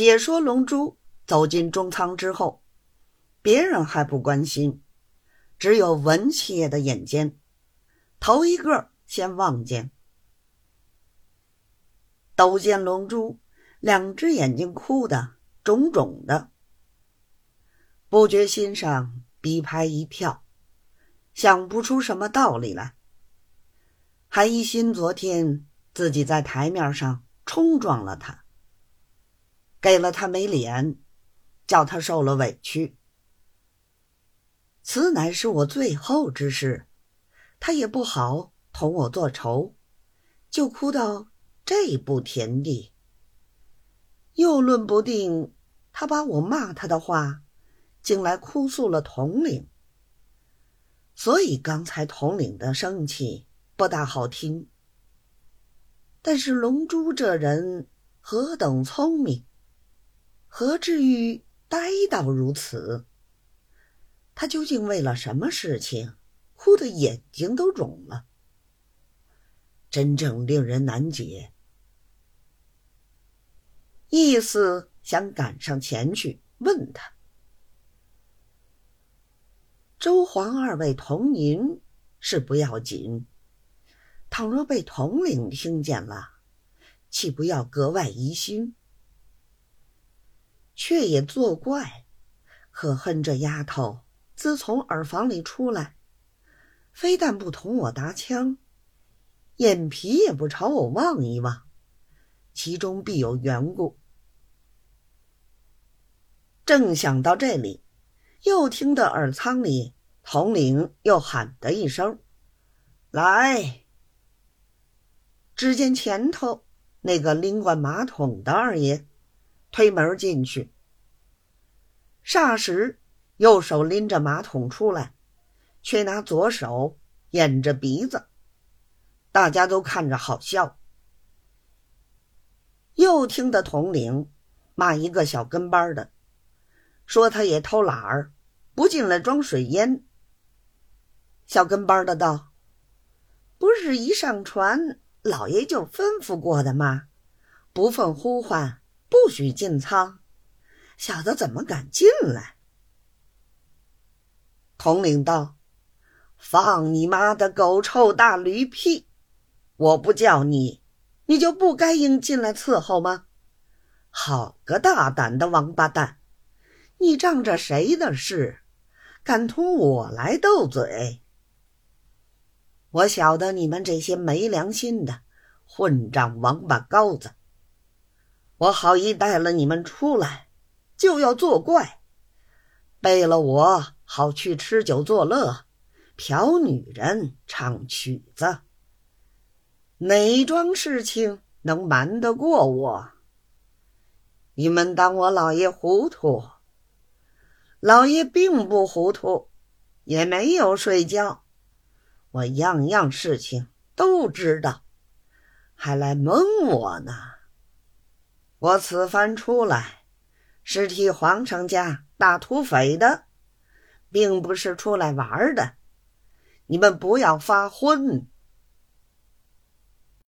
且说龙珠走进中仓之后，别人还不关心，只有文七爷的眼尖，头一个先望见。都见龙珠两只眼睛哭的肿肿的，不觉心上鼻拍一跳，想不出什么道理来，还一心昨天自己在台面上冲撞了他。给了他没脸，叫他受了委屈。此乃是我最后之事，他也不好同我作仇，就哭到这步田地。又论不定他把我骂他的话，竟来哭诉了统领，所以刚才统领的生气不大好听。但是龙珠这人何等聪明！何至于呆到如此？他究竟为了什么事情，哭得眼睛都肿了？真正令人难解。意思想赶上前去问他：周皇二位同您是不要紧，倘若被统领听见了，岂不要格外疑心？却也作怪，可恨这丫头自从耳房里出来，非但不同我搭腔，眼皮也不朝我望一望，其中必有缘故。正想到这里，又听得耳仓里统领又喊的一声：“来！”只见前头那个拎惯马桶的二爷。推门进去，霎时右手拎着马桶出来，却拿左手掩着鼻子，大家都看着好笑。又听得统领骂一个小跟班的，说他也偷懒儿，不进来装水烟。小跟班的道：“不是一上船，老爷就吩咐过的吗？不奉呼唤。”不许进仓，小子怎么敢进来？统领道：“放你妈的狗臭大驴屁！我不叫你，你就不该应进来伺候吗？好个大胆的王八蛋！你仗着谁的事，敢同我来斗嘴？我晓得你们这些没良心的混账王八羔子！”我好意带了你们出来，就要作怪，背了我好去吃酒作乐，嫖女人，唱曲子。哪桩事情能瞒得过我？你们当我老爷糊涂？老爷并不糊涂，也没有睡觉，我样样事情都知道，还来蒙我呢。我此番出来，是替皇城家打土匪的，并不是出来玩的。你们不要发昏。